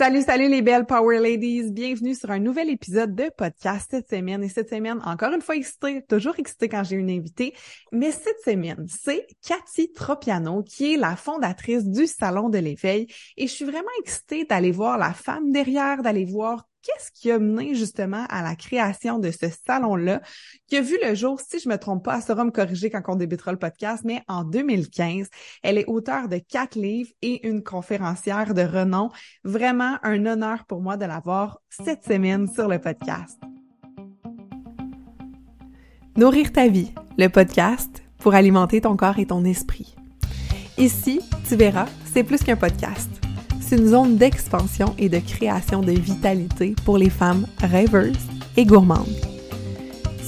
Salut, salut les belles Power Ladies! Bienvenue sur un nouvel épisode de podcast cette semaine. Et cette semaine, encore une fois excitée, toujours excitée quand j'ai une invitée. Mais cette semaine, c'est Cathy Tropiano qui est la fondatrice du Salon de l'éveil. Et je suis vraiment excitée d'aller voir la femme derrière, d'aller voir qu'est-ce qui a mené justement à la création de ce salon-là, qui a vu le jour, si je me trompe pas, ça sera me corriger quand on débutera le podcast, mais en 2015. Elle est auteure de quatre livres et une conférencière de renom. Vraiment un honneur pour moi de l'avoir cette semaine sur le podcast. Nourrir ta vie, le podcast pour alimenter ton corps et ton esprit. Ici, tu verras, c'est plus qu'un podcast c'est une zone d'expansion et de création de vitalité pour les femmes rêveuses et gourmandes.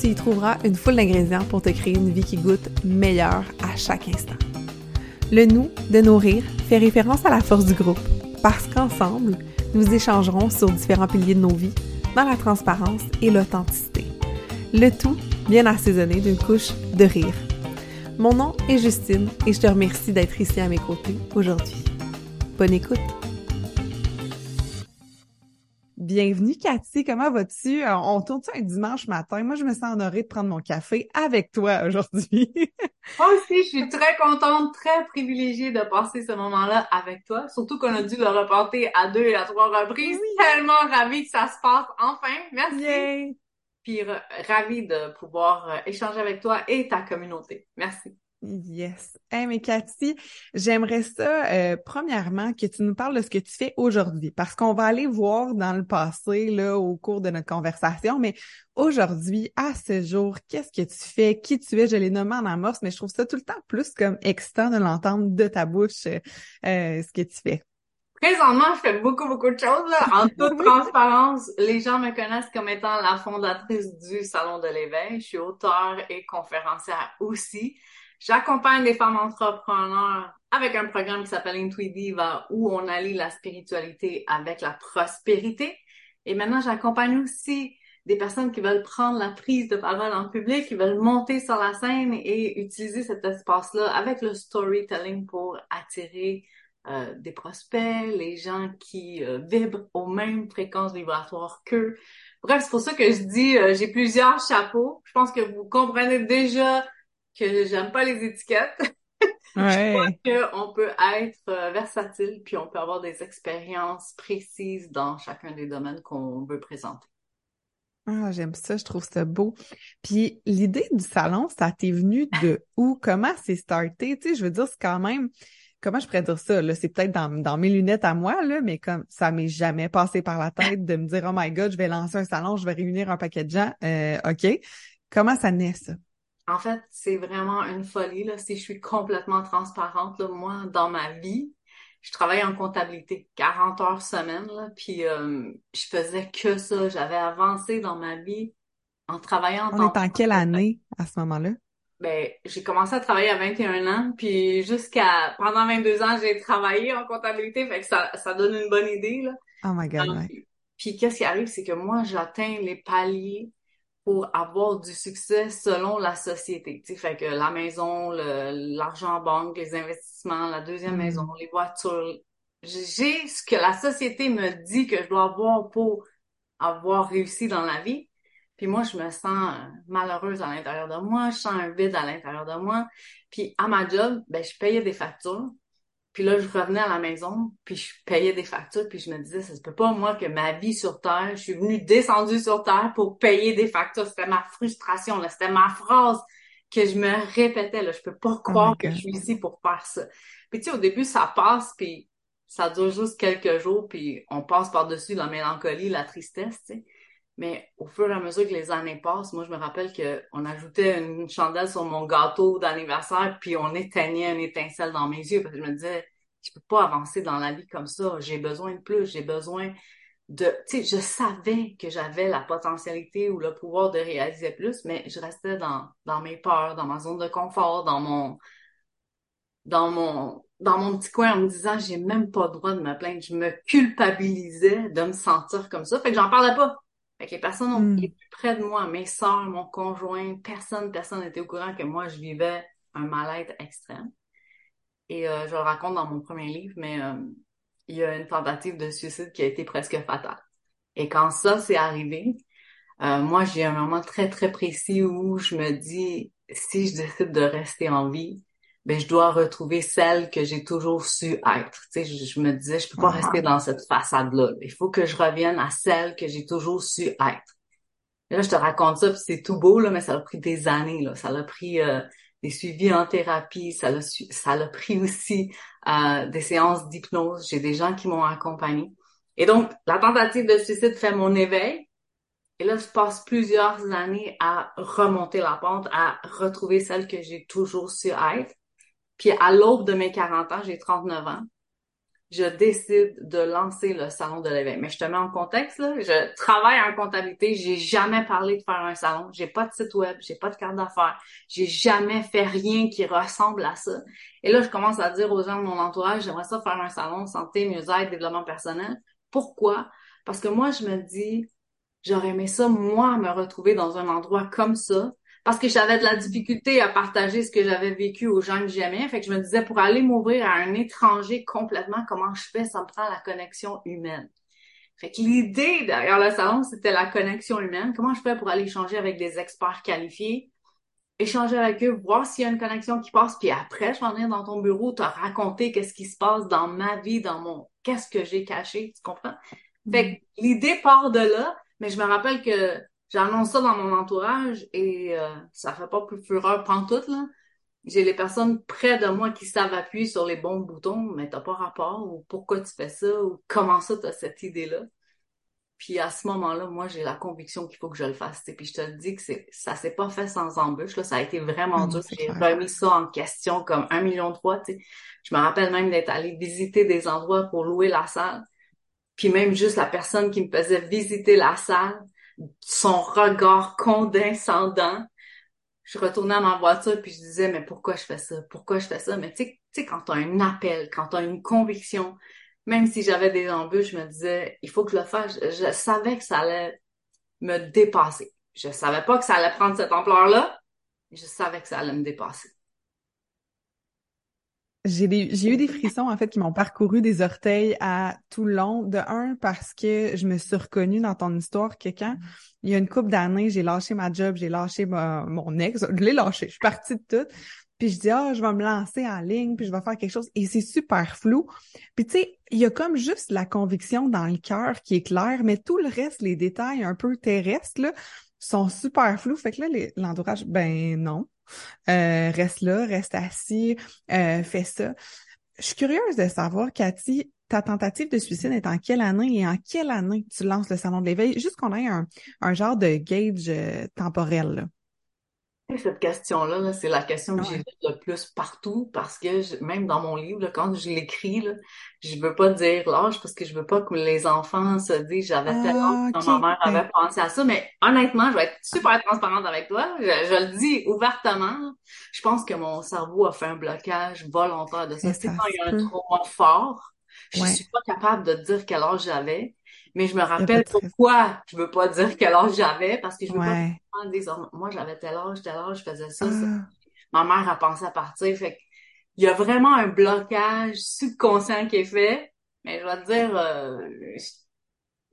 Tu y trouveras une foule d'ingrédients pour te créer une vie qui goûte meilleure à chaque instant. Le nous de nourrir fait référence à la force du groupe, parce qu'ensemble, nous échangerons sur différents piliers de nos vies dans la transparence et l'authenticité. Le tout bien assaisonné d'une couche de rire. Mon nom est Justine et je te remercie d'être ici à mes côtés aujourd'hui. Bonne écoute! Bienvenue Cathy, comment vas-tu? Euh, on tourne un dimanche matin. Moi, je me sens honorée de prendre mon café avec toi aujourd'hui. Moi aussi, je suis très contente, très privilégiée de passer ce moment-là avec toi. Surtout qu'on a dû le reporter à deux et à trois reprises. Tellement ravie que ça se passe enfin. Merci. Puis ravie de pouvoir euh, échanger avec toi et ta communauté. Merci. Yes. Hey, mais Cathy, j'aimerais ça, euh, premièrement, que tu nous parles de ce que tu fais aujourd'hui, parce qu'on va aller voir dans le passé, là, au cours de notre conversation, mais aujourd'hui, à ce jour, qu'est-ce que tu fais, qui tu es, je l'ai nommé en amorce, mais je trouve ça tout le temps plus comme excitant de l'entendre de ta bouche, euh, ce que tu fais. Présentement, je fais beaucoup, beaucoup de choses. Là. En toute transparence, les gens me connaissent comme étant la fondatrice du Salon de l'éveil. Je suis auteure et conférencière aussi. J'accompagne les femmes entrepreneurs avec un programme qui s'appelle Intuitiva où on allie la spiritualité avec la prospérité. Et maintenant, j'accompagne aussi des personnes qui veulent prendre la prise de parole en public, qui veulent monter sur la scène et utiliser cet espace-là avec le storytelling pour attirer euh, des prospects, les gens qui euh, vibrent aux mêmes fréquences vibratoires qu'eux. Bref, c'est pour ça que je dis, euh, j'ai plusieurs chapeaux. Je pense que vous comprenez déjà que j'aime pas les étiquettes. Ouais. je crois qu'on peut être euh, versatile puis on peut avoir des expériences précises dans chacun des domaines qu'on veut présenter. Ah, j'aime ça, je trouve ça beau. Puis l'idée du salon, ça t'est venu de où? Comment c'est starté? Tu sais, je veux dire, c'est quand même, comment je pourrais dire ça? Là, c'est peut-être dans, dans mes lunettes à moi, là, mais comme ça m'est jamais passé par la tête de me dire, oh my God, je vais lancer un salon, je vais réunir un paquet de gens. Euh, OK. Comment ça naît, ça? En fait, c'est vraiment une folie. Là. Si je suis complètement transparente, là, moi, dans ma vie, je travaille en comptabilité 40 heures semaine, là, puis euh, je faisais que ça. J'avais avancé dans ma vie en travaillant en On est en quelle année à ce moment-là? Ben, j'ai commencé à travailler à 21 ans, puis jusqu'à pendant 22 ans, j'ai travaillé en comptabilité, fait que ça, ça donne une bonne idée, là. Oh my God, ouais. Puis qu'est-ce qui arrive, c'est que moi, j'atteins les paliers pour avoir du succès selon la société. Tu sais, fait que la maison, l'argent en banque, les investissements, la deuxième mm. maison, les voitures. J'ai ce que la société me dit que je dois avoir pour avoir réussi dans la vie. Puis moi, je me sens malheureuse à l'intérieur de moi, je sens un vide à l'intérieur de moi. Puis à ma job, ben je payais des factures. Puis là, je revenais à la maison, puis je payais des factures, puis je me disais, ça se peut pas, moi, que ma vie sur Terre, je suis venue descendue sur Terre pour payer des factures. C'était ma frustration, là. C'était ma phrase que je me répétais, là. Je peux pas oh croire que je suis ici pour faire ça. Puis tu sais, au début, ça passe, puis ça dure juste quelques jours, puis on passe par-dessus la mélancolie, la tristesse, tu sais. Mais au fur et à mesure que les années passent, moi, je me rappelle qu'on ajoutait une chandelle sur mon gâteau d'anniversaire, puis on éteignait une étincelle dans mes yeux, parce que je me disais, je peux pas avancer dans la vie comme ça. J'ai besoin de plus, j'ai besoin de, tu sais, je savais que j'avais la potentialité ou le pouvoir de réaliser plus, mais je restais dans, dans mes peurs, dans ma zone de confort, dans mon, dans mon, dans mon petit coin en me disant, j'ai même pas le droit de me plaindre. Je me culpabilisais de me sentir comme ça. Fait que j'en parlais pas. Fait que les personnes les hmm. plus près de moi, mes soeurs, mon conjoint, personne, personne n'était au courant que moi, je vivais un mal-être extrême. Et euh, je le raconte dans mon premier livre, mais euh, il y a une tentative de suicide qui a été presque fatale. Et quand ça s'est arrivé, euh, moi, j'ai un moment très, très précis où je me dis, si je décide de rester en vie, ben, je dois retrouver celle que j'ai toujours su être. Tu sais, je, me disais, je peux pas rester dans cette façade-là. Il faut que je revienne à celle que j'ai toujours su être. Et là, je te raconte ça, puis c'est tout beau, là, mais ça a pris des années. Là. Ça a pris euh, des suivis en thérapie, ça a, ça a pris aussi euh, des séances d'hypnose. J'ai des gens qui m'ont accompagné. Et donc, la tentative de suicide fait mon éveil. Et là, je passe plusieurs années à remonter la pente, à retrouver celle que j'ai toujours su être. Puis à l'aube de mes 40 ans, j'ai 39 ans, je décide de lancer le salon de l'éveil. Mais je te mets en contexte. Je travaille en comptabilité. J'ai jamais parlé de faire un salon. J'ai pas de site web. J'ai pas de carte d'affaires. J'ai jamais fait rien qui ressemble à ça. Et là, je commence à dire aux gens de mon entourage, j'aimerais ça faire un salon santé, mieux-être, développement personnel. Pourquoi? Parce que moi, je me dis, j'aurais aimé ça, moi, me retrouver dans un endroit comme ça, parce que j'avais de la difficulté à partager ce que j'avais vécu aux gens que j'aimais. Fait que je me disais, pour aller m'ouvrir à un étranger complètement, comment je fais? Ça me prend la connexion humaine. Fait que l'idée derrière le salon, c'était la connexion humaine. Comment je fais pour aller échanger avec des experts qualifiés, échanger avec eux, voir s'il y a une connexion qui passe, puis après, je vais venir dans ton bureau, te raconter qu'est-ce qui se passe dans ma vie, dans mon, qu'est-ce que j'ai caché, tu comprends? Fait que l'idée part de là, mais je me rappelle que J'annonce ça dans mon entourage et euh, ça fait pas plus fureur pantoute, là. J'ai les personnes près de moi qui savent appuyer sur les bons boutons, mais t'as pas rapport, ou pourquoi tu fais ça, ou comment ça t'as cette idée-là. Puis à ce moment-là, moi, j'ai la conviction qu'il faut que je le fasse. Puis je te le dis que c'est, ça s'est pas fait sans embûche. Là. Ça a été vraiment dur. J'ai remis ça en question comme un million de fois. sais. Je me rappelle même d'être allée visiter des endroits pour louer la salle. Puis même juste la personne qui me faisait visiter la salle, son regard condescendant. Je retournais à ma voiture puis je disais, mais pourquoi je fais ça? Pourquoi je fais ça? Mais tu sais, quand tu as un appel, quand tu as une conviction, même si j'avais des embûches, je me disais, il faut que je le fasse. Je, savais que ça allait me dépasser. Je savais pas que ça allait prendre cette ampleur-là. Je savais que ça allait me dépasser. J'ai eu des frissons, en fait, qui m'ont parcouru des orteils à tout le long. De un, parce que je me suis reconnue dans ton histoire que quand il y a une couple d'années, j'ai lâché ma job, j'ai lâché mon ex, je l'ai lâché, je suis partie de tout. Puis je dis, ah, je vais me lancer en ligne, puis je vais faire quelque chose. Et c'est super flou. Puis tu sais, il y a comme juste la conviction dans le cœur qui est claire, mais tout le reste, les détails un peu terrestres, là, sont super flous. Fait que là, l'entourage, ben non. Euh, reste là, reste assis, euh, fais ça. Je suis curieuse de savoir, Cathy, ta tentative de suicide est en quelle année et en quelle année tu lances le salon de l'éveil, juste qu'on ait un, un genre de gauge euh, temporel. Cette question-là, c'est la question que j'ai le plus partout parce que même dans mon livre, quand je l'écris, je veux pas dire l'âge parce que je veux pas que les enfants se disent j'avais tel ah, quand ma mère avait pensé à ça. Mais honnêtement, je vais être super transparente avec toi. Je, le dis ouvertement. Je pense que mon cerveau a fait un blocage volontaire de ça. C'est quand il y a un trauma fort. Je suis pas capable de dire quel âge j'avais. Mais je me rappelle pourquoi je veux pas dire quel âge j'avais, parce que je veux pas dire, moi j'avais tel âge, tel âge, je faisais ça, ça. Ah. Ma mère a pensé à partir. Fait il y a vraiment un blocage subconscient qui est fait. Mais je vais te dire, euh,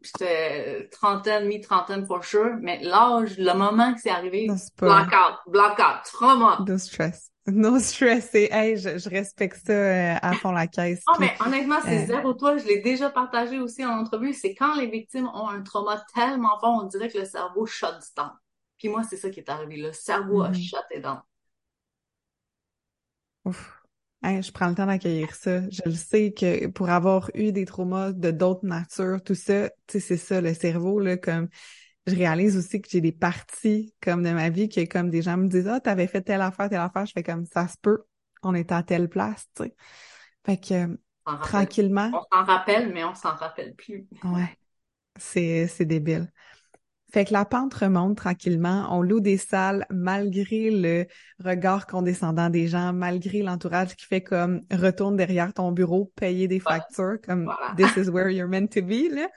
j'étais trentaine, mi-trentaine for sure, mais l'âge, le moment que c'est arrivé, blackout, blackout, trauma. De stress. No stress, hey, je, respecte ça euh, à fond la caisse. Non, mais honnêtement, c'est euh, zéro toi. Je l'ai déjà partagé aussi en entrevue. C'est quand les victimes ont un trauma tellement fort, on dirait que le cerveau shut down. Puis moi, c'est ça qui est arrivé. Le cerveau a shut down. Ouf. je prends le temps d'accueillir ça. Je le sais que pour avoir eu des traumas de d'autres natures, tout ça, tu sais, c'est ça, le cerveau, là, comme je réalise aussi que j'ai des parties comme de ma vie que comme des gens me disent ah t'avais fait telle affaire telle affaire je fais comme ça se peut. On est à telle place tu sais fait que tranquillement on s'en rappelle mais on s'en rappelle plus. Ouais. C'est c'est débile. Fait que la pente remonte tranquillement. On loue des salles malgré le regard condescendant des gens, malgré l'entourage qui fait comme retourne derrière ton bureau, payer des factures, comme this is where you're meant to be, là.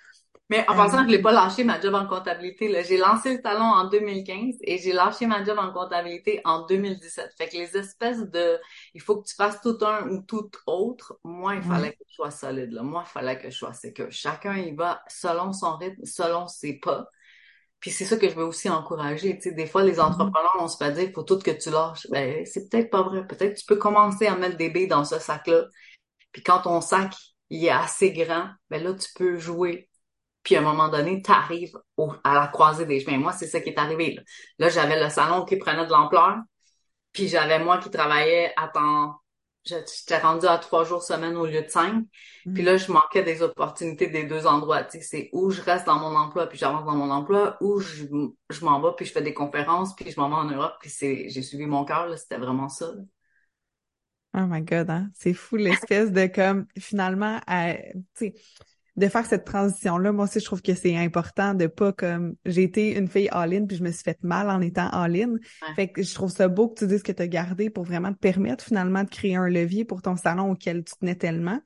Mais en passant, je l'ai pas lâché ma job en comptabilité. Là. J'ai lancé le salon en 2015 et j'ai lâché ma job en comptabilité en 2017. Fait que les espèces de il faut que tu fasses tout un ou tout autre, moi, il fallait que je sois solide. Là. Moi, il fallait que je sois que Chacun y va selon son rythme, selon ses pas. Puis c'est ça que je veux aussi encourager. Tu sais, des fois, les mm-hmm. entrepreneurs, on se fait dire, il faut tout que tu lâches. Ben, c'est peut-être pas vrai. Peut-être que tu peux commencer à mettre des billes dans ce sac-là. Puis quand ton sac, il est assez grand, ben là, tu peux jouer puis à un moment donné, tu arrives à la croisée des chemins. Moi, c'est ça qui est arrivé. Là, j'avais le salon qui prenait de l'ampleur, puis j'avais moi qui travaillais à temps... J'étais rendue à trois jours semaine au lieu de cinq. Puis là, je manquais des opportunités des deux endroits. Tu sais, c'est où je reste dans mon emploi, puis j'avance dans mon emploi, ou je, je m'en vais, puis je fais des conférences, puis je m'en vais en Europe, puis c'est j'ai suivi mon cœur. C'était vraiment ça. Oh my God, hein? C'est fou l'espèce de comme finalement, tu sais de faire cette transition-là, moi aussi, je trouve que c'est important de pas comme j'ai été une fille all-in puis je me suis fait mal en étant all-in. Fait que je trouve ça beau que tu dises que tu as gardé pour vraiment te permettre finalement de créer un levier pour ton salon auquel tu tenais tellement.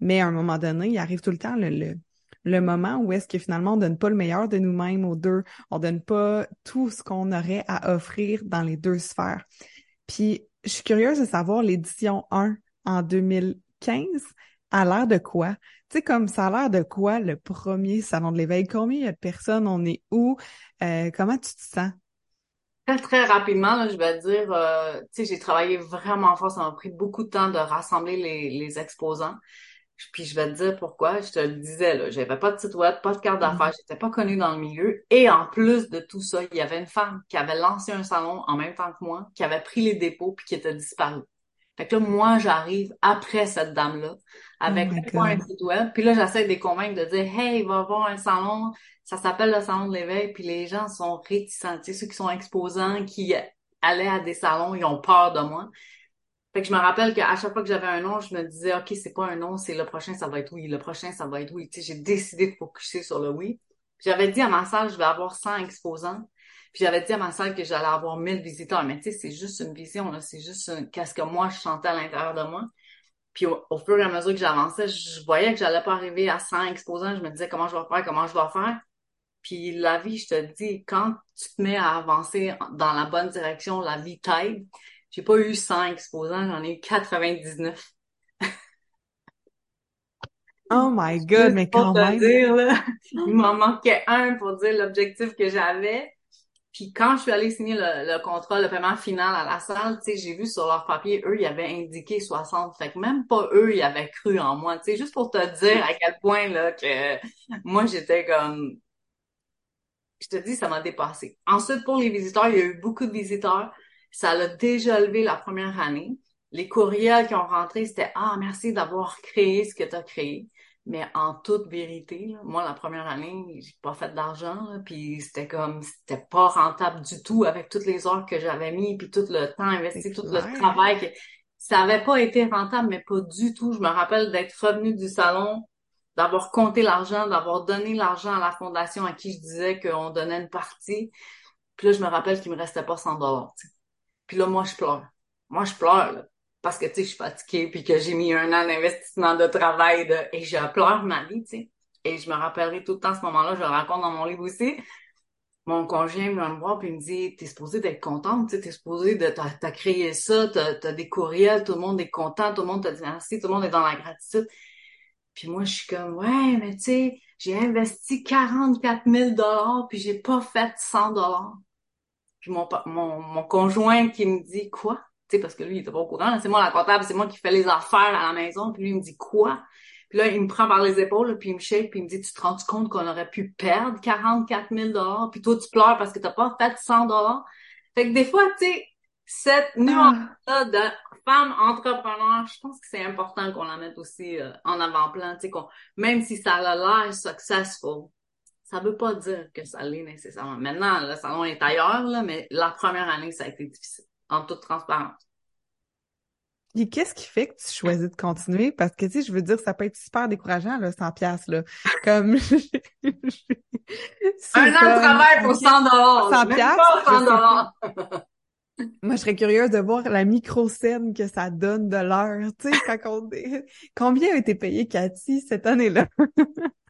Mais à un moment donné, il arrive tout le temps le, le, moment où est-ce que finalement on donne pas le meilleur de nous-mêmes aux deux, on donne pas tout ce qu'on aurait à offrir dans les deux sphères. Puis je suis curieuse de savoir l'édition 1 en 2015 a l'air de quoi? Tu sais, comme ça a l'air de quoi le premier salon de l'éveil? Combien il y a de personnes? On est où? Euh, comment tu te sens? Très, très rapidement, là, je vais dire, euh, tu sais, j'ai travaillé vraiment fort. Ça m'a pris beaucoup de temps de rassembler les, les exposants. Puis je vais te dire pourquoi. Je te le disais, là, j'avais pas de site web, pas de carte d'affaires, mm-hmm. j'étais pas connue dans le milieu. Et en plus de tout ça, il y avait une femme qui avait lancé un salon en même temps que moi, qui avait pris les dépôts puis qui était disparue. Fait que là, moi, j'arrive après cette dame-là avec oh un site web. Puis là, j'essaie de les convaincre de dire Hey, il va y avoir un salon, ça s'appelle le salon de l'éveil, puis les gens sont réticents. Tu sais, ceux qui sont exposants, qui allaient à des salons, ils ont peur de moi. Fait que je me rappelle qu'à chaque fois que j'avais un nom, je me disais OK, c'est pas un nom, c'est le prochain, ça va être oui, le prochain, ça va être oui. Tu sais, j'ai décidé de focuser sur le oui. J'avais dit à ma salle, je vais avoir 100 exposants. Puis j'avais dit à ma salle que j'allais avoir 1000 visiteurs. Mais tu sais, c'est juste une vision, là. C'est juste qu'est-ce que moi, je sentais à l'intérieur de moi. Puis au, fur et à mesure que j'avançais, je voyais que j'allais pas arriver à 100 exposants. Je me disais comment je vais faire, comment je vais faire. Puis la vie, je te dis, quand tu te mets à avancer dans la bonne direction, la vie t'aide. J'ai pas eu 100 exposants, j'en ai eu 99. Oh my god, mais quand même. Dire, là, il m'en manquait un pour dire l'objectif que j'avais. Puis quand je suis allée signer le, contrat, le paiement final à la salle, tu sais, j'ai vu sur leur papier, eux, ils avaient indiqué 60. Fait que même pas eux, ils avaient cru en moi. Tu sais, juste pour te dire à quel point, là, que moi, j'étais comme... Je te dis, ça m'a dépassé. Ensuite, pour les visiteurs, il y a eu beaucoup de visiteurs. Ça l'a déjà levé la première année. Les courriels qui ont rentré, c'était « Ah, merci d'avoir créé ce que tu as créé. » Mais en toute vérité, moi, la première année, j'ai pas fait d'argent, puis c'était comme, c'était pas rentable du tout avec toutes les heures que j'avais mis, puis tout le temps investi, tout le travail. Que... Ça avait pas été rentable, mais pas du tout. Je me rappelle d'être revenu du salon, d'avoir compté l'argent, d'avoir donné l'argent à la fondation à qui je disais qu'on donnait une partie. Puis là, je me rappelle qu'il me restait pas 100 dollars. Puis là, moi, je pleure. Moi, je pleure. Là parce que, tu sais, je suis fatiguée, puis que j'ai mis un an d'investissement de travail, et je pleure ma vie, tu sais. Et je me rappellerai tout le temps ce moment-là, je le raconte dans mon livre aussi. Mon conjoint vient me voir puis il me dit T'es supposé d'être contente, tu sais, t'es supposé de t'as créé ça, t'as as des courriels, tout le monde est content, tout le monde t'a dit merci, tout le monde est dans la gratitude. Puis moi, je suis comme Ouais, mais tu sais, j'ai investi 44 000 dollars puis j'ai pas fait 100 dollars. Puis mon, mon, mon conjoint qui me dit Quoi? Sais, parce que lui, il était pas au courant. C'est moi la comptable, c'est moi qui fais les affaires à la maison. Puis lui, il me dit quoi? Puis là, il me prend par les épaules, puis il me shake, puis il me dit, tu te rends compte qu'on aurait pu perdre 44 000 dollars, puis toi, tu pleures parce que t'as pas fait 100 dollars. Fait que des fois, tu sais, cette nuance-là de femme entrepreneur, je pense que c'est important qu'on la mette aussi euh, en avant-plan, tu sais, qu'on, même si ça a l'air successful, ça veut pas dire que ça l'est nécessairement. Maintenant, le salon est ailleurs, là, mais la première année, ça a été difficile en toute transparence. Et qu'est-ce qui fait que tu choisis de continuer? Parce que, tu sais, je veux dire, ça peut être super décourageant, là, 100 piastres, là. Comme, Un an de travail pour 100 dollars. 100 piastres. Moi, je serais curieuse de voir la micro-scène que ça donne de l'heure, tu sais, quand on... Combien a été payé Cathy cette année-là?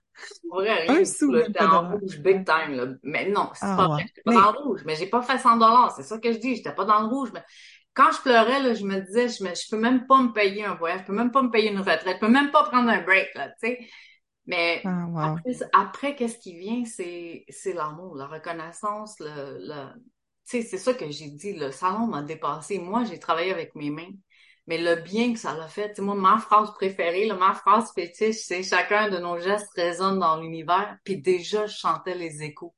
Vrai, rien Un sou, J'étais en rouge big time, là. Mais non, c'est Ah pas ouais. vrai. J'étais pas Mais dans le rouge. Mais j'ai pas fait 100 dollars. C'est ça que je dis. J'étais pas dans le rouge. Mais quand je pleurais, là, je me disais, je, me, je peux même pas me payer un voyage. Je peux même pas me payer une retraite. Je peux même pas prendre un break, là, tu sais. Mais ah wow. après, après qu'est-ce qui vient, c'est, c'est l'amour, la reconnaissance, le, le... tu sais, c'est ça que j'ai dit. Le salon m'a dépassé. Moi, j'ai travaillé avec mes mains. Mais le bien que ça l'a fait, tu sais, moi, ma phrase préférée, là, ma phrase fétiche, c'est chacun de nos gestes résonne dans l'univers. Puis déjà, je chantais les échos.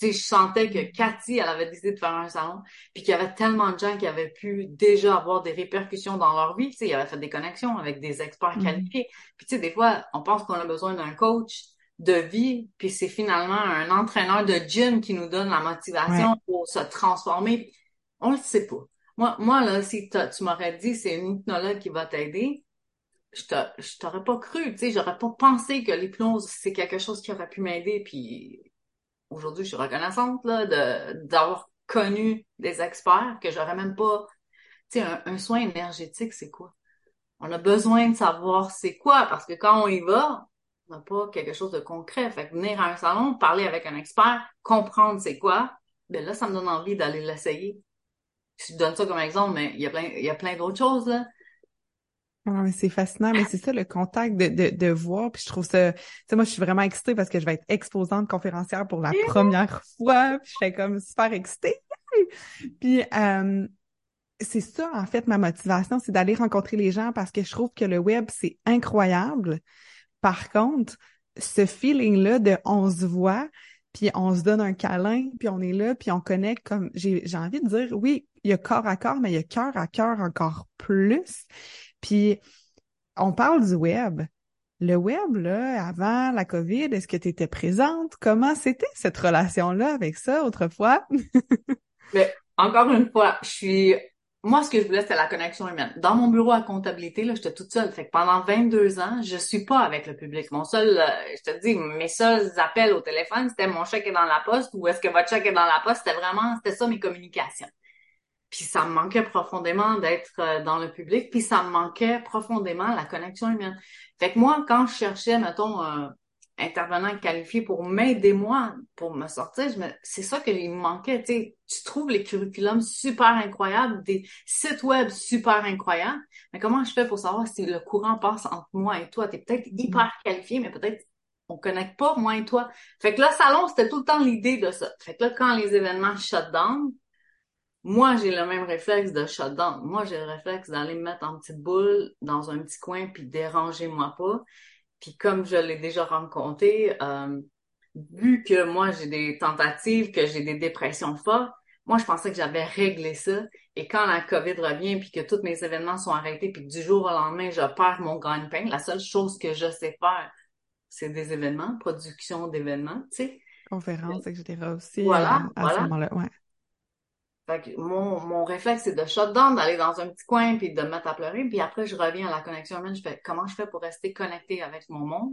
Tu sais, je sentais que Cathy, elle avait décidé de faire un salon, puis qu'il y avait tellement de gens qui avaient pu déjà avoir des répercussions dans leur vie. Tu sais, ils avaient fait des connexions avec des experts Mhm. qualifiés. Puis tu sais, des fois, on pense qu'on a besoin d'un coach de vie, puis c'est finalement un entraîneur de gym qui nous donne la motivation pour se transformer. On le sait pas. Moi, là, si tu m'aurais dit c'est une hypnologue qui va t'aider, je t'a- je t'aurais pas cru, tu sais, j'aurais pas pensé que l'hypnose c'est quelque chose qui aurait pu m'aider. Puis aujourd'hui, je suis reconnaissante là d'avoir connu des experts que j'aurais même pas. Tu sais, un, un soin énergétique, c'est quoi? On a besoin de savoir c'est quoi parce que quand on y va, on n'a pas quelque chose de concret. Fait que venir à un salon, parler avec un expert, comprendre c'est quoi, ben là, ça me donne envie d'aller l'essayer. Je te donne ça comme exemple, mais il y a plein, il y a plein d'autres choses, là. Ah, mais c'est fascinant, mais c'est ça le contact de, de, de voir. Puis je trouve ça, tu sais, moi je suis vraiment excitée parce que je vais être exposante conférencière pour la première fois. Puis je suis comme super excitée. Puis euh, c'est ça en fait ma motivation, c'est d'aller rencontrer les gens parce que je trouve que le web c'est incroyable. Par contre, ce feeling-là de on se voit, puis on se donne un câlin, puis on est là, puis on connecte comme j'ai j'ai envie de dire oui, il y a corps à corps, mais il y a cœur à cœur encore plus. Puis, on parle du web. Le web, là, avant la COVID, est-ce que tu étais présente? Comment c'était cette relation-là avec ça autrefois? Mais encore une fois, je suis. Moi, ce que je voulais, c'était la connexion humaine. Dans mon bureau à comptabilité, là, j'étais toute seule. Fait que pendant 22 ans, je suis pas avec le public. Mon seul, euh, je te dis, mes seuls appels au téléphone, c'était mon chèque est dans la poste ou est-ce que votre chèque est dans la poste? C'était vraiment, c'était ça mes communications. Puis ça me manquait profondément d'être euh, dans le public, puis ça me manquait profondément la connexion humaine. Fait que moi, quand je cherchais, mettons, un intervenant qualifié pour m'aider moi, pour me sortir, je me... c'est ça qu'il me manquait. Tu sais, tu trouves les curriculums super incroyables, des sites web super incroyables, mais comment je fais pour savoir si le courant passe entre moi et toi? T'es peut-être hyper qualifié, mais peut-être on connecte pas, moi et toi. Fait que le salon, c'était tout le temps l'idée de ça. Fait que là, quand les événements shut down, moi, j'ai le même réflexe de shutdown. Moi, j'ai le réflexe d'aller me mettre en petite boule dans un petit coin puis déranger-moi pas. Puis comme je l'ai déjà rencontré, euh, vu que moi, j'ai des tentatives, que j'ai des dépressions fortes, moi, je pensais que j'avais réglé ça. Et quand la COVID revient puis que tous mes événements sont arrêtés puis que du jour au lendemain, je perds mon gagne-pain, la seule chose que je sais faire, c'est des événements, production d'événements, tu sais. Conférences, etc. aussi. Voilà, euh, à voilà. ce moment-là, ouais. Fait que mon, mon réflexe, c'est de shutdown, d'aller dans un petit coin puis de me mettre à pleurer. Puis après, je reviens à la connexion humaine. Je fais comment je fais pour rester connecté avec mon monde?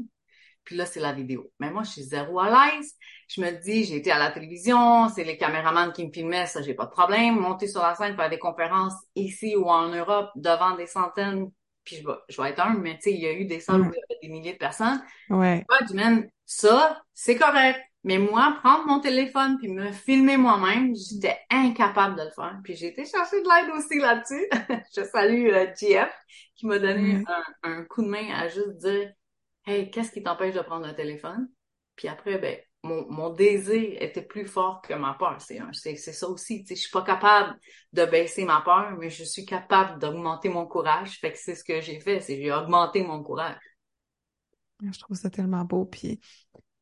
Puis là, c'est la vidéo. Mais moi, je suis zéro à l'aise. Je me dis, j'ai été à la télévision, c'est les caméramans qui me filmaient, ça, j'ai pas de problème. Monter sur la scène, faire des conférences ici ou en Europe devant des centaines, puis je vais, je vais être un, mais tu sais, il y a eu des salles où il y avait des milliers de personnes. Ouais. Ouais, du man, ça, c'est correct. Mais moi, prendre mon téléphone puis me filmer moi-même, j'étais incapable de le faire. Puis j'ai été chercher de l'aide aussi là-dessus. je salue euh, GF qui m'a donné Ouais. un, un coup de main à juste dire Hey, qu'est-ce qui t'empêche de prendre un téléphone? Puis après, ben, mon, mon désir était plus fort que ma peur. C'est c'est, c'est ça aussi. Tu sais, je suis pas capable de baisser ma peur, mais je suis capable d'augmenter mon courage. Fait que c'est ce que j'ai fait, c'est j'ai augmenté mon courage. Je trouve ça tellement beau. Puis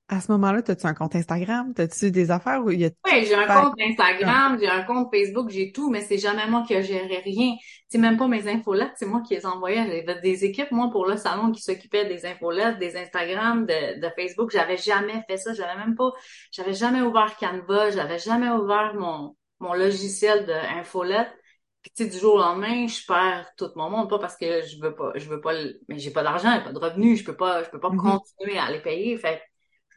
à ce moment-là, as-tu un compte Instagram? As-tu des affaires où il y a Oui, j'ai un compte Instagram, j'ai un compte Facebook, j'ai tout, mais c'est jamais moi qui géré rien. C'est même pas mes infolettes, c'est moi qui les envoyais. J'avais des équipes, moi, pour le salon, qui s'occupaient des infolettes, des Instagram, de, de Facebook. J'avais jamais fait ça. J'avais même pas, j'avais jamais ouvert Canva, j'avais jamais ouvert mon, mon logiciel de infolette. Puis tu sais, du jour au lendemain, je perds tout mon monde, pas parce que je veux pas, je veux pas, mais j'ai pas d'argent, j'ai pas de revenus, je peux pas, je peux pas Mhm. continuer à les payer. Fait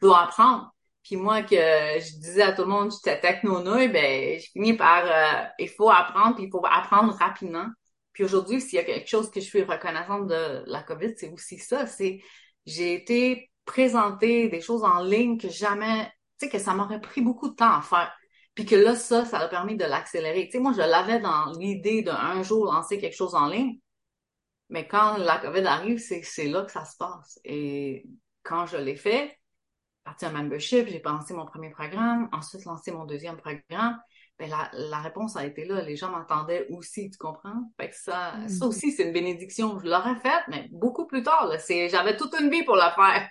dois apprendre. Puis moi, que je disais à tout le monde que j'étais techno-nouille, ben, je finis par, euh, il faut apprendre, puis il faut apprendre rapidement. Puis aujourd'hui, s'il y a quelque chose que je suis reconnaissante de la COVID, c'est aussi ça, c'est, j'ai été présenter des choses en ligne que jamais, tu sais, que ça m'aurait pris beaucoup de temps à faire. Puis que là, ça, ça a permis de l'accélérer. Tu sais, moi, je l'avais dans l'idée d'un jour lancer quelque chose en ligne. Mais quand la COVID arrive, c'est là que ça se passe. Et quand je l'ai fait, parti un membership, j'ai pensé mon premier programme, ensuite lancé mon deuxième programme. Ben la, la réponse a été là. Les gens m'entendaient aussi, tu comprends? Fait que ça, mm. ça aussi, c'est une bénédiction. Je l'aurais faite, mais beaucoup plus tard. J'avais toute une vie pour la faire.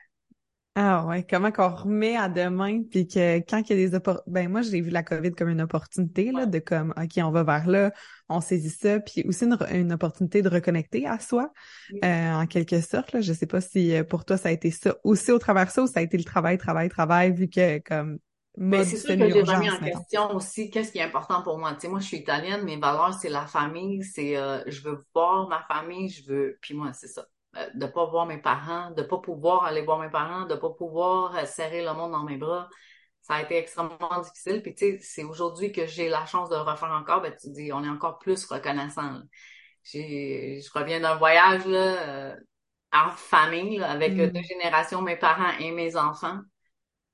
Ah ouais, comment qu'on remet à demain, puis que quand il y a des opportunités, ben moi j'ai vu la COVID comme une opportunité là, de comme ok on va vers là, on saisit ça, puis aussi une, opportunité de reconnecter à soi, euh, en quelque sorte là. Je sais pas si euh, pour toi ça a été ça aussi au travers de ça ou ça a été le travail, travail, travail, vu que comme mais c'est sûr que j'ai remis en question aussi qu'est-ce qui est important pour moi. Tu sais, moi, je suis italienne, mes valeurs, c'est la famille, c'est euh, je veux voir ma famille, je veux. Puis moi, c'est ça. Euh, de pas voir mes parents, de pas pouvoir aller voir mes parents, de pas pouvoir euh, serrer le monde dans mes bras. Ça a été extrêmement difficile. Puis tu sais, c'est aujourd'hui que j'ai la chance de le refaire encore, ben tu dis, on est encore plus reconnaissant. Je reviens d'un voyage là, euh, en famille avec mm. deux générations, mes parents et mes enfants.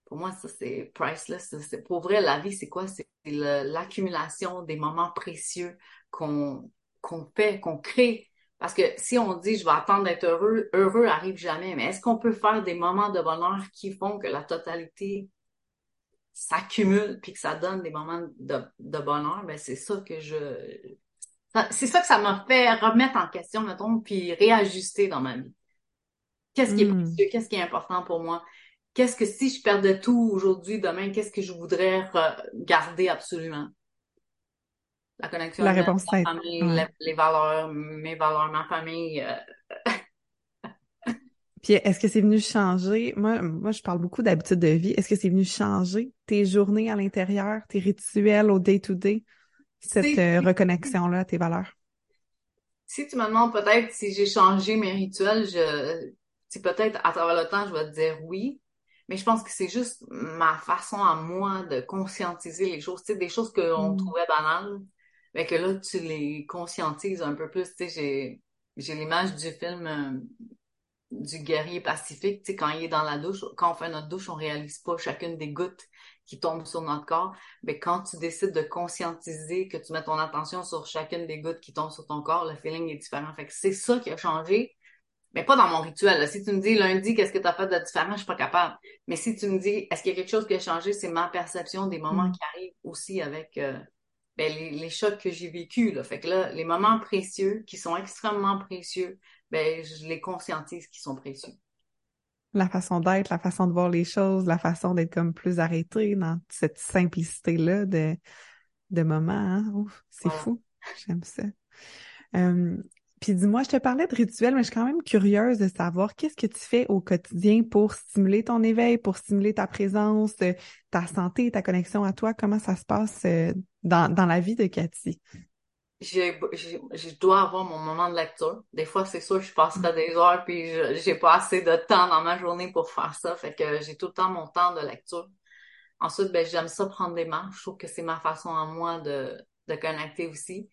Pour moi, ça c'est priceless. C'est, pour vrai, la vie, c'est quoi? C'est l'accumulation des moments précieux qu'on qu'on fait, qu'on crée parce que si on dit je vais attendre d'être heureux, heureux arrive jamais. Mais est-ce qu'on peut faire des moments de bonheur qui font que la totalité s'accumule puis que ça donne des moments de, de bonheur? Ben c'est ça que je c'est ça que ça m'a fait remettre en question, mettons, puis réajuster dans ma vie. Qu'est-ce qui est hmm. précieux? Qu'est-ce qui est important pour moi? Qu'est-ce que si je perdais tout aujourd'hui, demain, qu'est-ce que je voudrais garder absolument? La connexion la réponse ma famille, les, valeurs, mes valeurs, ma famille. Euh. Puis est-ce que c'est venu changer? Moi, moi, je parle beaucoup d'habitudes de vie. Est-ce que c'est venu changer tes journées à l'intérieur, tes rituels au day-to-day, cette euh, reconnexion-là à tes valeurs? Si tu me demandes peut-être si j'ai changé mes rituels, je, c'est peut-être à travers le temps, je vais te dire oui. Mais je pense que c'est juste ma façon à moi de conscientiser les choses, tu sais, des choses qu'on mm. trouvait banales mais que là, tu les conscientises un peu plus. Tu sais, j'ai, j'ai l'image du film euh, du guerrier pacifique, tu sais, quand il est dans la douche, quand on fait notre douche, on réalise pas chacune des gouttes qui tombent sur notre corps. Mais quand tu décides de conscientiser, que tu mets ton attention sur chacune des gouttes qui tombent sur ton corps, le feeling est différent. Fait que c'est ça qui a changé. Mais pas dans mon rituel. Si tu me dis lundi, qu'est-ce que tu as fait de différent, je suis pas capable. Mais si tu me dis, est-ce qu'il y a quelque chose qui a changé, c'est ma perception des moments mm. qui arrivent aussi avec euh, ben, les, chocs que j'ai vécus. Là. Fait que là, les moments précieux, qui sont extrêmement précieux, ben, je les conscientise qui sont précieux. La façon d'être, la façon de voir les choses, la façon d'être comme plus arrêté dans cette simplicité-là de, de moments. Hein? c'est fou. J'aime ça. Euh, puis dis-moi, je te parlais de rituels, mais je suis quand même curieuse de savoir qu'est-ce que tu fais au quotidien pour stimuler ton éveil, pour stimuler ta présence, euh, ta santé, ta connexion à toi. Comment ça se passe euh, dans, dans la vie de Cathy? Je dois avoir mon moment de lecture. Des fois, c'est sûr, je passerai des heures puis j'ai pas assez de temps dans ma journée pour faire ça. Fait que j'ai tout le temps mon temps de lecture. Ensuite, ben, j'aime ça prendre des marches. Je trouve que c'est ma façon à moi de, de connecter aussi.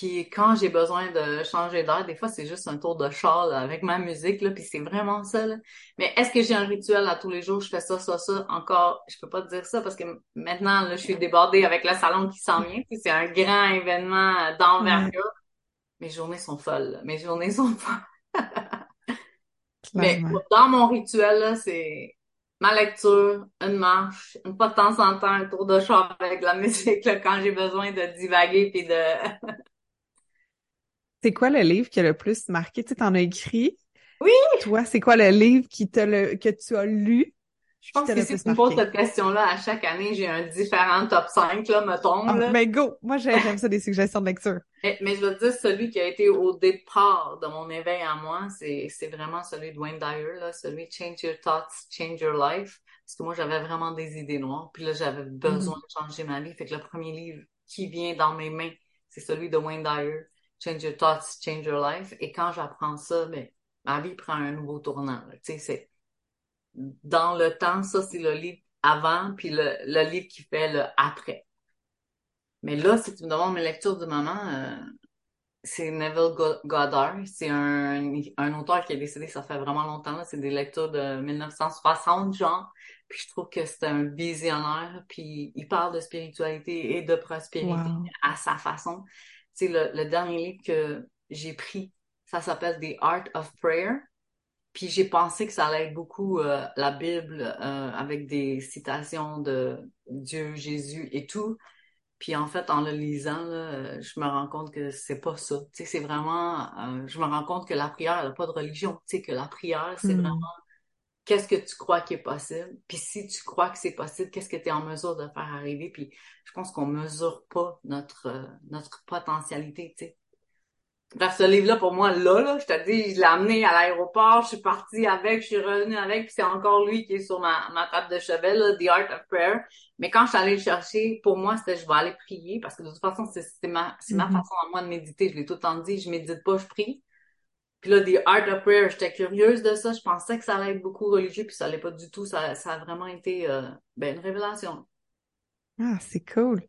Puis quand j'ai besoin de changer d'air, des fois c'est juste un tour de char avec ma musique là, puis c'est vraiment ça. Là. Mais est-ce que j'ai un rituel à tous les jours Je fais ça, ça, ça? Encore, je peux pas te dire ça parce que maintenant là, je suis débordée avec le salon qui s'en vient. Puis c'est un grand événement d'envergure. Mes journées sont folles. Mes journées sont folles. Mais dans mon rituel là, c'est ma lecture, une marche, une fois de temps en temps un tour de char avec la musique là, quand j'ai besoin de divaguer puis de C'est quoi le livre qui a le plus marqué? Tu en as écrit. Oui! Toi, c'est quoi le livre qui le, que tu as lu? Je pense que si tu me poses cette question-là, à chaque année, j'ai un différent top 5, là, mettons. Ah, mais go! Moi, j'aime ça, des suggestions de lecture. Mais, je veux dire, celui qui a été au départ de mon éveil à moi, c'est, c'est vraiment celui de Wayne Dyer, là, celui Change Your Thoughts, Change Your Life. Parce que moi, j'avais vraiment des idées noires. Puis là, j'avais besoin mm-hmm. de changer ma vie. Fait que le premier livre qui vient dans mes mains, c'est celui de Wayne Dyer. Change Your Thoughts, Change Your Life. Et quand j'apprends ça, ben, ma vie prend un nouveau tournant. Tu sais, c'est dans le temps, ça, c'est le livre avant, puis le, le livre qui fait le après. Mais là, si tu me demandes mes lectures du moment, euh, c'est Neville Goddard. C'est un, un auteur qui est décédé, ça fait vraiment longtemps. C'est des lectures de 1960, genre. Puis je trouve que c'est un visionnaire. Puis il parle de spiritualité et de prospérité à sa façon. C'est le, le dernier livre que j'ai pris. Ça s'appelle The Art of Prayer. Puis j'ai pensé que ça allait être beaucoup euh, la Bible euh, avec des citations de Dieu, Jésus et tout. Puis en fait, en le lisant, là, je me rends compte que c'est pas ça. Tu sais, c'est vraiment, euh, je me rends compte que la prière, elle n'a pas de religion. Tu sais, que la prière, c'est hmm. vraiment qu'est-ce que tu crois qui est possible? Puis si tu crois que c'est possible, qu'est-ce que tu es en mesure de faire arriver? Puis je pense qu'on mesure pas notre notre potentialité. Tu sais. Bref, ce livre-là, pour moi, là, là, je te dis, je l'ai amené à l'aéroport, je suis partie avec, je suis revenue avec, puis c'est encore lui qui est sur ma, ma table de chevet, là, The Art of Prayer. Mais quand je suis allée le chercher, pour moi, c'était je vais aller prier, parce que de toute façon, c'est ma, c'est ma mm-hmm. façon à moi de méditer. Je l'ai tout le temps dit, je médite pas, je prie. Puis là, The Art of Prayer, j'étais curieuse de ça, je pensais que ça allait être beaucoup religieux, puis ça allait pas du tout. Ça, ça a vraiment été euh, ben, une révélation. Ah, c'est cool.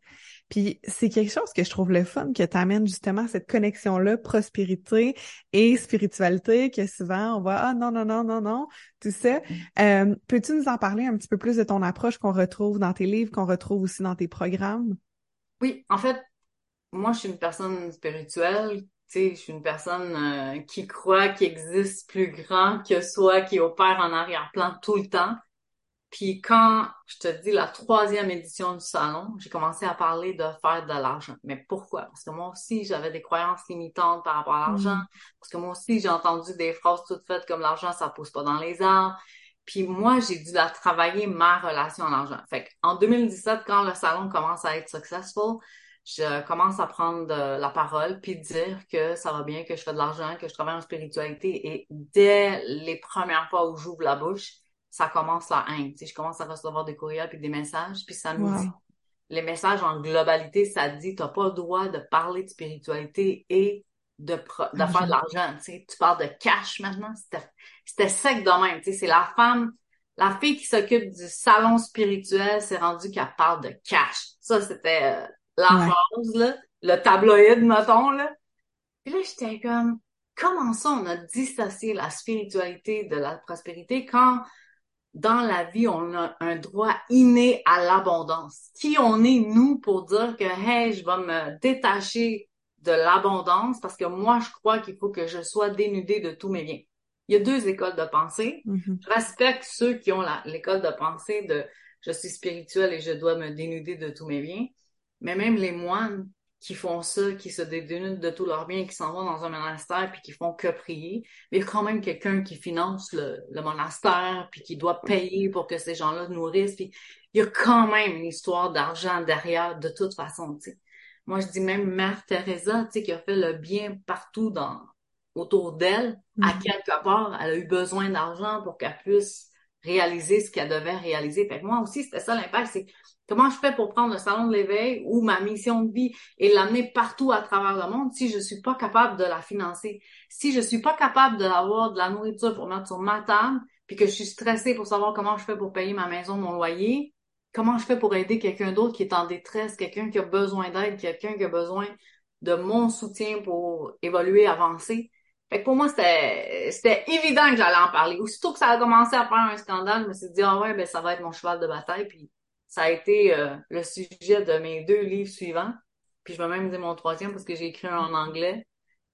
Puis c'est quelque chose que je trouve le fun, que t'amènes justement cette connexion-là, prospérité et spiritualité, que souvent on voit ah non non non non non tout ça. Euh, peux-tu nous en parler un petit peu plus de ton approche qu'on retrouve dans tes livres, qu'on retrouve aussi dans tes programmes? Oui, en fait, moi je suis une personne spirituelle. Tu sais, je suis une personne euh, qui croit qu'il existe plus grand que soi, qui opère en arrière-plan tout le temps. Puis quand, je te dis, la troisième édition du salon, j'ai commencé à parler de faire de l'argent. Mais pourquoi? Parce que moi aussi, j'avais des croyances limitantes par rapport à l'argent. Mm. Parce que moi aussi, j'ai entendu des phrases toutes faites comme l'argent, ça pousse pas dans les arbres. Puis moi, j'ai dû la travailler ma relation à l'argent. Fait en 2017, quand le salon commence à être successful, je commence à prendre la parole puis dire que ça va bien, que je fais de l'argent, que je travaille en spiritualité. Et dès les premières fois où j'ouvre la bouche, ça commence la haine. Tu sais, je commence à recevoir des courriels puis des messages, puis ça me dit les messages en globalité, ça dit t'as pas le droit de parler de spiritualité et de, de faire de l'argent. Tu sais, tu parles de cash maintenant. C'était sec de même. Tu sais, c'est la femme, la fille qui s'occupe du salon spirituel, s'est rendue qu'elle parle de cash. Ça, c'était euh, la phrase, là, le tabloïd, mettons, là. Puis là, j'étais comme, comment ça on a dissocié la spiritualité de la prospérité quand dans la vie, on a un droit inné à l'abondance? Qui on est, nous, pour dire que, hey, je vais me détacher de l'abondance parce que moi, je crois qu'il faut que je sois dénudé de tous mes biens? Il y a deux écoles de pensée. Mm-hmm. Je respecte ceux qui ont l'école de pensée de je suis spirituel et je dois me dénuder de tous mes biens. Mais même les moines qui font ça, qui se dénudent de tous leurs biens, qui s'en vont dans un monastère puis qui font que prier. Mais il y a quand même quelqu'un qui finance le, monastère puis qui doit payer pour que ces gens-là nourrissent. Puis il y a quand même une histoire d'argent derrière de toute façon. sais. Moi, je dis même Mère Teresa, tu sais, qui a fait le bien partout dans autour d'elle, à mm-hmm. quelque part, elle a eu besoin d'argent pour qu'elle puisse réaliser ce qu'elle devait réaliser. Fait que moi aussi, c'était ça l'impact, c'est Comment je fais pour prendre le salon de l'éveil ou ma mission de vie et l'amener partout à travers le monde si je suis pas capable de la financer? Si je suis pas capable d'avoir de la nourriture pour mettre sur ma table, puis que je suis stressée pour savoir comment je fais pour payer ma maison, mon loyer, comment je fais pour aider quelqu'un d'autre qui est en détresse, quelqu'un qui a besoin d'aide, quelqu'un qui a besoin de mon soutien pour évoluer, avancer? Fait que pour moi, c'était, c'était évident que j'allais en parler. Aussitôt que ça a commencé à faire un scandale, je me suis dit, ah ouais, ben, ça va être mon cheval de bataille, puis ça a été euh, le sujet de mes deux livres suivants. Puis je vais même dire mon troisième parce que j'ai écrit un en anglais.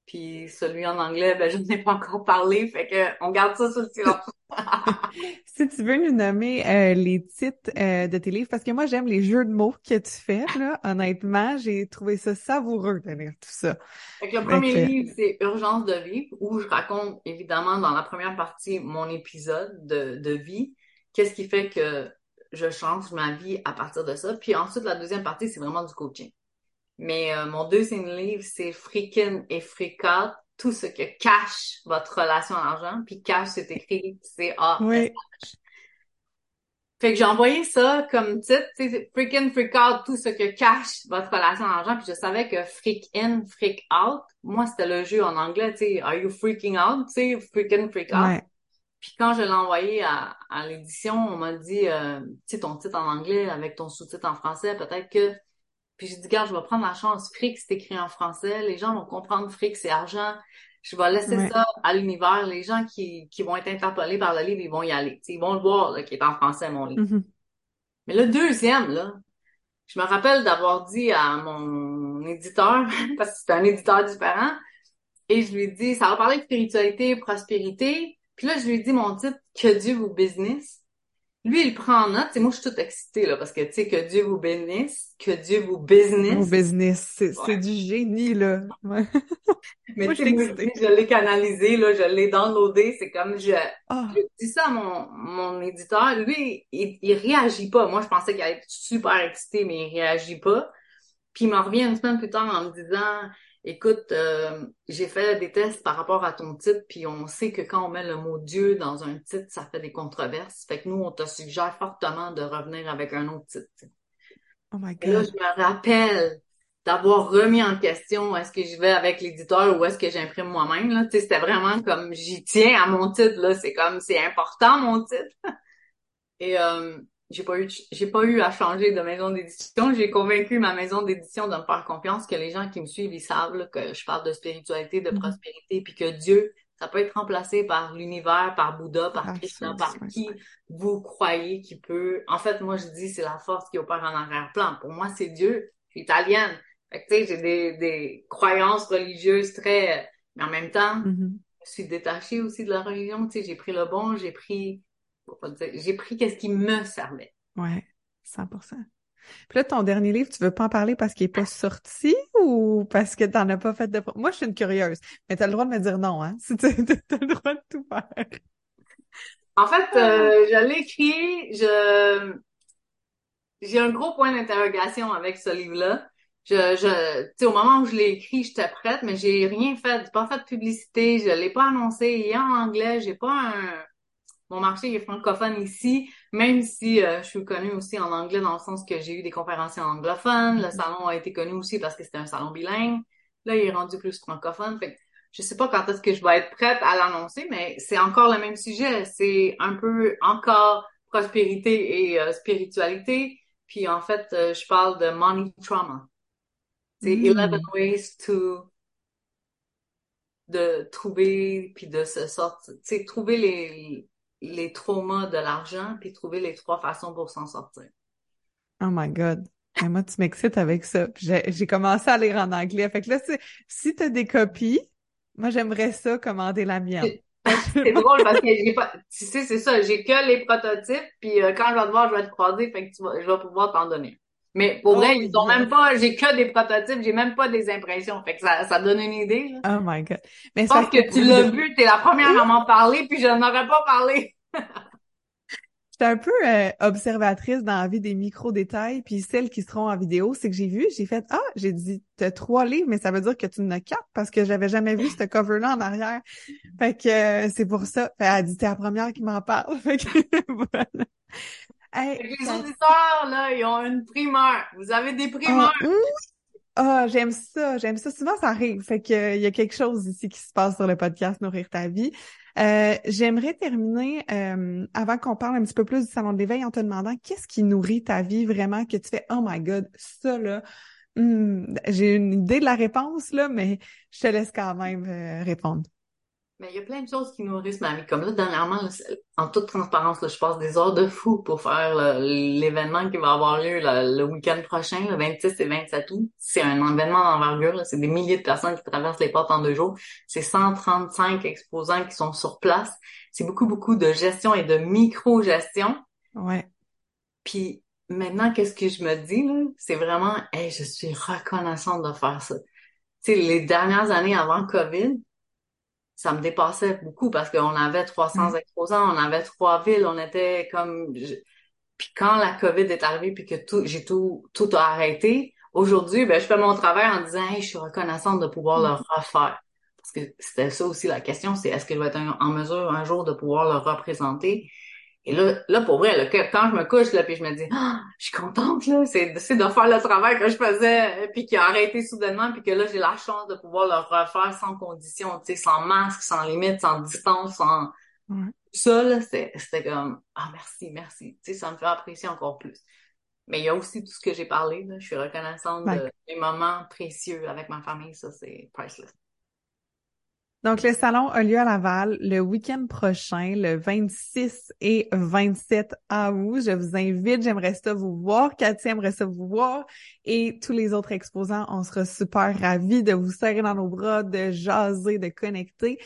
Puis celui en anglais, ben je n'ai pas encore parlé, fait que on garde ça sur le silence. si tu veux nous nommer euh, les titres euh, de tes livres, parce que moi j'aime les jeux de mots que tu fais, là. Honnêtement, j'ai trouvé ça savoureux de lire tout ça. Fait que le premier livre, c'est Urgence de vie, où je raconte évidemment dans la première partie mon épisode de, de vie. Qu'est-ce qui fait que je change ma vie à partir de ça. Puis ensuite, la deuxième partie, c'est vraiment du coaching. Mais euh, mon deuxième livre, c'est Freakin' et Freak tout ce que cache votre relation à l'argent. Puis cache, c'est écrit C-A. Oui. Fait que j'ai envoyé ça comme titre, Freak In, Freak Out, tout ce que cache votre relation à l'argent. Puis je savais que Freak In, Freak Out, moi c'était le jeu en anglais, tu sais, Are you freaking out? Tu sais, Freak In, Freak Out. Puis quand je l'ai envoyé à, à l'édition, on m'a dit, euh, tu sais, ton titre en anglais avec ton sous-titre en français, peut-être que Puis j'ai dit, regarde, je vais prendre la chance. Fric, c'est écrit en français. Les gens vont comprendre fric, c'est argent. Je vais laisser ça à l'univers. Les gens qui, qui vont être interpellés par le livre, ils vont y aller. ils vont le voir, là, qui est en français, mon livre. Mm-hmm. Mais le deuxième, là, je me rappelle d'avoir dit à mon éditeur, parce que c'est un éditeur différent, et je lui ai dit, ça va parler de spiritualité, prospérité. Puis là, je lui ai dit mon titre, Que Dieu vous business. Lui, il prend en note. Et moi, je suis toute excitée, là, parce que, tu sais, que Dieu vous bénisse, que Dieu vous business. Vous business. C'est du génie, là. Ouais. Mais tu sais, je l'ai canalisé, là, je l'ai downloadé. C'est comme, je, ah. je dis ça à mon, mon éditeur. Lui, il, il réagit pas. Moi, je pensais qu'il allait être super excité, mais il réagit pas. Puis il m'en revient une semaine plus tard en me disant, écoute, euh, j'ai fait des tests par rapport à ton titre, puis on sait que quand on met le mot Dieu dans un titre, ça fait des controverses. Fait que nous, on te suggère fortement de revenir avec un autre titre. Oh my God. Et là, je me rappelle d'avoir remis en question est-ce que je vais avec l'éditeur ou est-ce que j'imprime moi-même. Là. C'était vraiment comme j'y tiens à mon titre, là. C'est comme c'est important mon titre. Et euh, j'ai pas eu j'ai pas eu à changer de maison d'édition. J'ai convaincu ma maison d'édition de me faire confiance que les gens qui me suivent, ils savent que je parle de spiritualité, de mm-hmm. prospérité, puis que Dieu, ça peut être remplacé par l'univers, par Bouddha, par Krishna, par qui vous croyez qui peut. En fait, moi je dis c'est la force qui opère en arrière-plan. Pour moi, c'est Dieu. Je suis italienne. Fait que, tu sais, j'ai des, des croyances religieuses très, mais en même temps, mm-hmm. je suis détachée aussi de la religion. Tu sais, j'ai pris le bon, j'ai pris j'ai pris qu'est-ce qui me servait. Ouais, 100%. Puis là, ton dernier livre, tu veux pas en parler parce qu'il est pas sorti ou parce que t'en as pas fait de... Moi, je suis une curieuse, mais t'as le droit de me dire non, hein? T'as le droit de tout faire. En fait, euh, je l'ai écrit, je... J'ai un gros point d'interrogation avec ce livre-là. Je, je, tu sais, au moment où je l'ai écrit, j'étais prête, mais j'ai rien fait, j'ai pas fait de publicité, je l'ai pas annoncé, il est en anglais, j'ai pas un, mon marché est francophone ici, même si euh, je suis connue aussi en anglais dans le sens que j'ai eu des conférenciers anglophones. Le salon a été connu aussi parce que c'était un salon bilingue. Là, il est rendu plus francophone. Fait que je sais pas quand est-ce que je vais être prête à l'annoncer, mais c'est encore le même sujet. C'est un peu encore prospérité et euh, spiritualité. Puis en fait, euh, je parle de money trauma. C'est 11 mm. ways to de trouver puis de se sortir, tu sais, trouver les les traumas de l'argent puis trouver les trois façons pour s'en sortir. Oh my God. Et moi, tu m'excites avec ça. J'ai commencé à lire en anglais. Fait que là, si tu as des copies, moi, j'aimerais ça commander la mienne. c'est drôle parce que j'ai pas, tu sais, c'est ça, j'ai que les prototypes, puis euh, quand je vais te voir, je vais te croiser, fait que tu vas, je vais pouvoir t'en donner. Mais pour vrai, oh, ils ont même pas, j'ai que des prototypes, j'ai même pas des impressions. Fait que ça, ça donne une idée. Oh my god. Mais je pense que, tu l'as vu, t'es la première à m'en parler, puis je n'aurais pas parlé. J'étais un peu euh, observatrice dans la vie des micro-détails, puis celles qui seront en vidéo, c'est que j'ai vu, j'ai fait Ah, j'ai dit t'as trois livres, mais ça veut dire que tu en as quatre parce que j'avais jamais vu ce cover-là en arrière. Fait que euh, c'est pour ça. Fait, elle dit t'es la première qui m'en parle. Fait que voilà les auditeurs, là, ils ont une primeur. Vous avez des primeurs. Ah, oh, j'aime ça, j'aime ça. Souvent, ça arrive. Fait que euh, il y a quelque chose ici qui se passe sur le podcast Nourrir ta vie. Euh, j'aimerais terminer euh, avant qu'on parle un petit peu plus du salon de l'éveil en te demandant qu'est-ce qui nourrit ta vie vraiment que tu fais oh my god ça là hmm, j'ai une idée de la réponse là mais je te laisse quand même répondre. Mais il y a plein de choses qui nourrissent ma vie. Comme là, dernièrement, en toute transparence, là, je passe des heures de fou pour faire l'événement qui va avoir lieu le week-end prochain, le 26 et 27 août. C'est un événement d'envergure. C'est des milliers de personnes qui traversent les portes en deux jours. C'est 135 exposants qui sont sur place. C'est beaucoup, beaucoup de gestion et de micro-gestion. Ouais. Puis maintenant, qu'est-ce que je me dis, là? C'est vraiment, hey, je suis reconnaissante de faire ça. Tu sais, les dernières années avant COVID, ça me dépassait beaucoup parce qu'on avait 300 mm. exposants, on avait trois villes, on était comme... Puis quand la COVID est arrivée puis que tout, j'ai tout, tout a arrêté, aujourd'hui, ben, je fais mon travail en disant, hey, je suis reconnaissante de pouvoir le mm. refaire. Parce que c'était ça aussi la question, c'est est-ce que je vais être en mesure un jour de pouvoir le représenter? Et là, là pour vrai, là, quand je me couche, là, puis je me dis, ah, je suis contente, là, c'est, c'est de faire le travail que je faisais, puis qui a arrêté soudainement, puis que là, j'ai la chance de pouvoir le refaire sans condition, tu sais, sans masque, sans limite, sans distance, sans... Ça, là, c'était, c'était comme, ah, merci, merci. Tu sais, ça me fait apprécier encore plus. Mais il y a aussi tout ce que j'ai parlé. Je suis reconnaissante de mes moments précieux avec ma famille. Ça, c'est priceless. Donc, le salon a lieu à Laval le week-end prochain, le 26 et 27 août. Je vous invite, j'aimerais ça vous voir. Cathy aimerait ça vous voir. Et tous les autres exposants, on sera super ravis de vous serrer dans nos bras, de jaser, de connecter.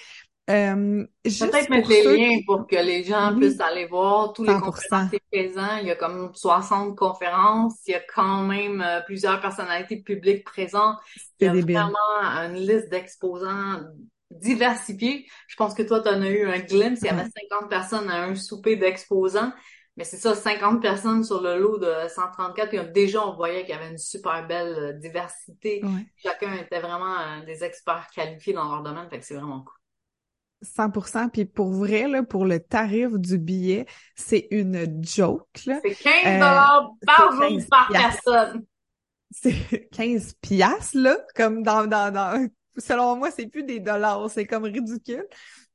Euh, Peut-être mettre les liens pour que les gens puissent aller voir tous les conférenciers présents. Il y a comme 60 conférences. Il y a quand même euh, plusieurs personnalités publiques présentes. Il y a vraiment une liste d'exposants diversifié. Je pense que toi, tu en as eu un glimpse. Il y avait 50 personnes à un souper d'exposants. Mais c'est ça, 50 personnes sur le lot de 134. Et déjà, on voyait qu'il y avait une super belle euh, diversité. Chacun était vraiment euh, des experts qualifiés dans leur domaine. Fait que c'est vraiment cool. 100%. Puis pour vrai, là, pour le tarif du billet, c'est une joke. C'est 15 euh, par jour par personne. C'est 15 piastres, là, comme dans, dans, dans selon moi, c'est plus des dollars, c'est comme ridicule.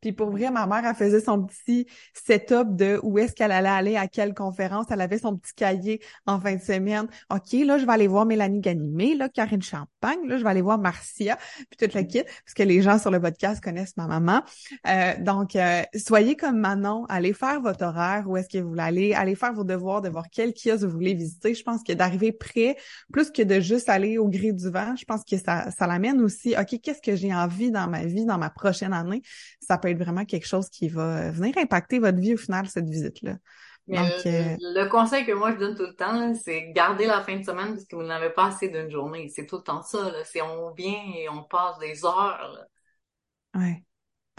Puis pour vrai, ma mère, elle faisait son petit setup de où est-ce qu'elle allait aller, à quelle conférence. Elle avait son petit cahier en fin de semaine. OK, là, je vais aller voir Mélanie Ganimé, là, Karine Champagne, là, je vais aller voir Marcia, puis toute la kit, parce que les gens sur le podcast connaissent ma maman. Euh, donc, euh, soyez comme Manon, allez faire votre horaire, où est-ce que vous voulez aller, allez faire vos devoirs, de voir quel kiosque vous voulez visiter. Je pense que d'arriver prêt, plus que de juste aller au gré du vent, je pense que ça, ça l'amène aussi, OK, qu'est-ce que j'ai envie dans ma vie, dans ma prochaine année? Ça peut être vraiment quelque chose qui va venir impacter votre vie au final, cette visite-là. Donc, euh, le, conseil que moi je donne tout le temps, c'est garder la fin de semaine parce que vous n'avez pas assez d'une journée. C'est tout le temps ça. C'est on vient et on passe des heures. Ouais.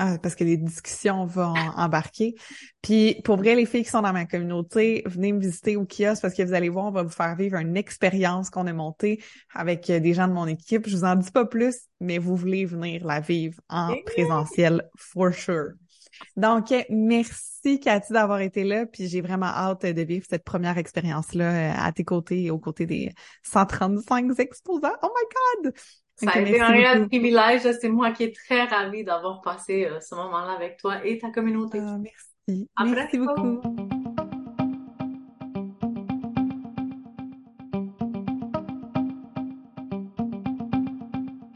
Ah, parce que les discussions vont embarquer. Puis pour vrai, les filles qui sont dans ma communauté, venez me visiter au kiosque parce que vous allez voir, on va vous faire vivre une expérience qu'on a montée avec des gens de mon équipe. Je vous en dis pas plus, mais vous voulez venir la vivre en présentiel for sure. Donc, merci Cathy d'avoir été là, puis j'ai vraiment hâte de vivre cette première expérience-là euh, à tes côtés et aux côtés des 135 exposants. Oh my God! Ça a été un réel privilège. C'est moi qui est très ravie d'avoir passé euh, ce moment-là avec toi et ta communauté. Ah, merci. merci beaucoup.